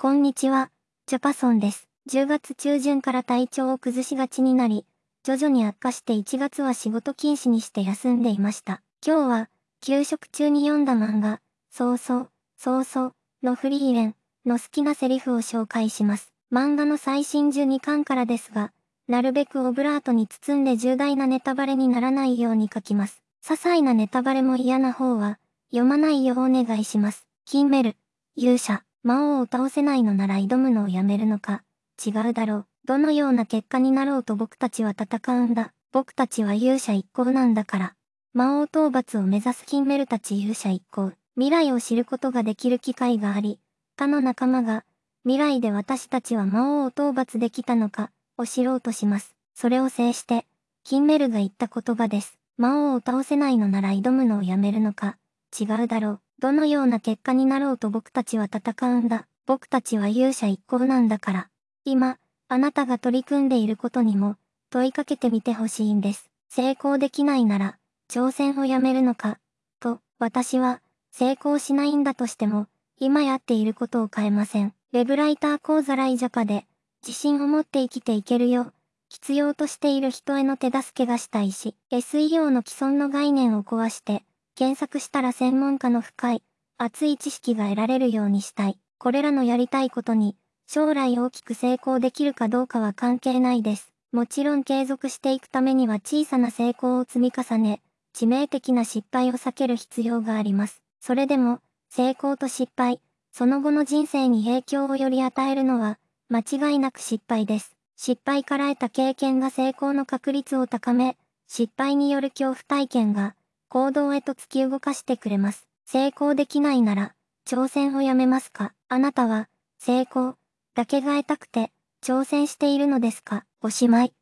こんにちは、ジャパソンです。10月中旬から体調を崩しがちになり、徐々に悪化して1月は仕事禁止にして休んでいました。今日は、給食中に読んだ漫画、そうそう、そうそう、のフリーレンの好きなセリフを紹介します。漫画の最新12巻からですが、なるべくオブラートに包んで重大なネタバレにならないように書きます。些細なネタバレも嫌な方は、読まないようお願いします。キンメル、勇者、魔王を倒せないのなら挑むのをやめるのか、違うだろう。どのような結果になろうと僕たちは戦うんだ。僕たちは勇者一行なんだから。魔王討伐を目指すキンメルたち勇者一行。未来を知ることができる機会があり、他の仲間が、未来で私たちは魔王を討伐できたのか、を知ろうとします。それを制して、キンメルが言った言葉です。魔王を倒せないのなら挑むのをやめるのか、違うだろう。どのような結果になろうと僕たちは戦うんだ。僕たちは勇者一行なんだから。今、あなたが取り組んでいることにも、問いかけてみてほしいんです。成功できないなら、挑戦をやめるのか、と、私は、成功しないんだとしても、今やっていることを変えません。ウェブライター講座ライジャパで、自信を持って生きていけるよ。必要としている人への手助けがしたいし、SEO の既存の概念を壊して、検索したら専門家の深い、熱い知識が得られるようにしたい。これらのやりたいことに、将来大きく成功できるかどうかは関係ないです。もちろん継続していくためには小さな成功を積み重ね、致命的な失敗を避ける必要があります。それでも、成功と失敗、その後の人生に影響をより与えるのは、間違いなく失敗です。失敗から得た経験が成功の確率を高め、失敗による恐怖体験が、行動へと突き動かしてくれます。成功できないなら、挑戦をやめますか？あなたは、成功、だけが得たくて、挑戦しているのですか？おしまい。